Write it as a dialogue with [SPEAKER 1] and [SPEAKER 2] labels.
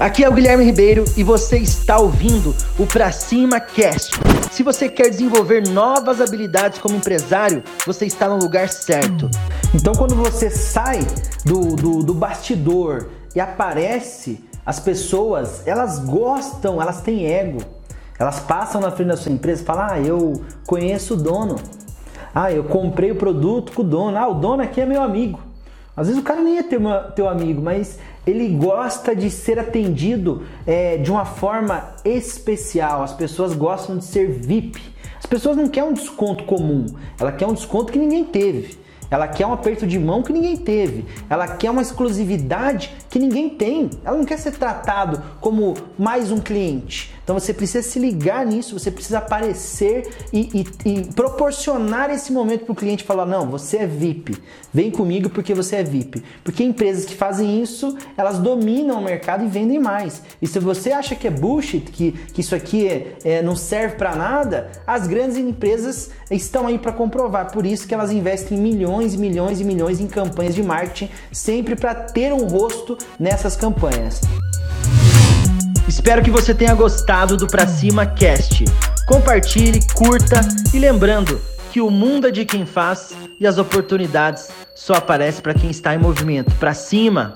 [SPEAKER 1] Aqui é o Guilherme Ribeiro e você está ouvindo o Pra Cima Cast. Se você quer desenvolver novas habilidades como empresário, você está no lugar certo.
[SPEAKER 2] Então, quando você sai do, do, do bastidor e aparece, as pessoas elas gostam, elas têm ego. Elas passam na frente da sua empresa e falam: Ah, eu conheço o dono. Ah, eu comprei o produto com o dono. Ah, o dono aqui é meu amigo. Às vezes o cara nem é teu, teu amigo, mas ele gosta de ser atendido é, de uma forma especial. As pessoas gostam de ser VIP. As pessoas não querem um desconto comum, ela quer um desconto que ninguém teve. Ela quer um aperto de mão que ninguém teve. Ela quer uma exclusividade que ninguém tem. Ela não quer ser tratado como mais um cliente. Então você precisa se ligar nisso, você precisa aparecer e, e, e proporcionar esse momento para o cliente falar: não, você é VIP, vem comigo porque você é VIP. Porque empresas que fazem isso, elas dominam o mercado e vendem mais. E se você acha que é bullshit, que, que isso aqui é, é não serve para nada, as grandes empresas estão aí para comprovar. Por isso que elas investem milhões e milhões e milhões em campanhas de marketing, sempre para ter um rosto nessas campanhas.
[SPEAKER 1] Espero que você tenha gostado do Pra Cima Cast. Compartilhe, curta e lembrando que o mundo é de quem faz e as oportunidades só aparecem para quem está em movimento. Pra cima!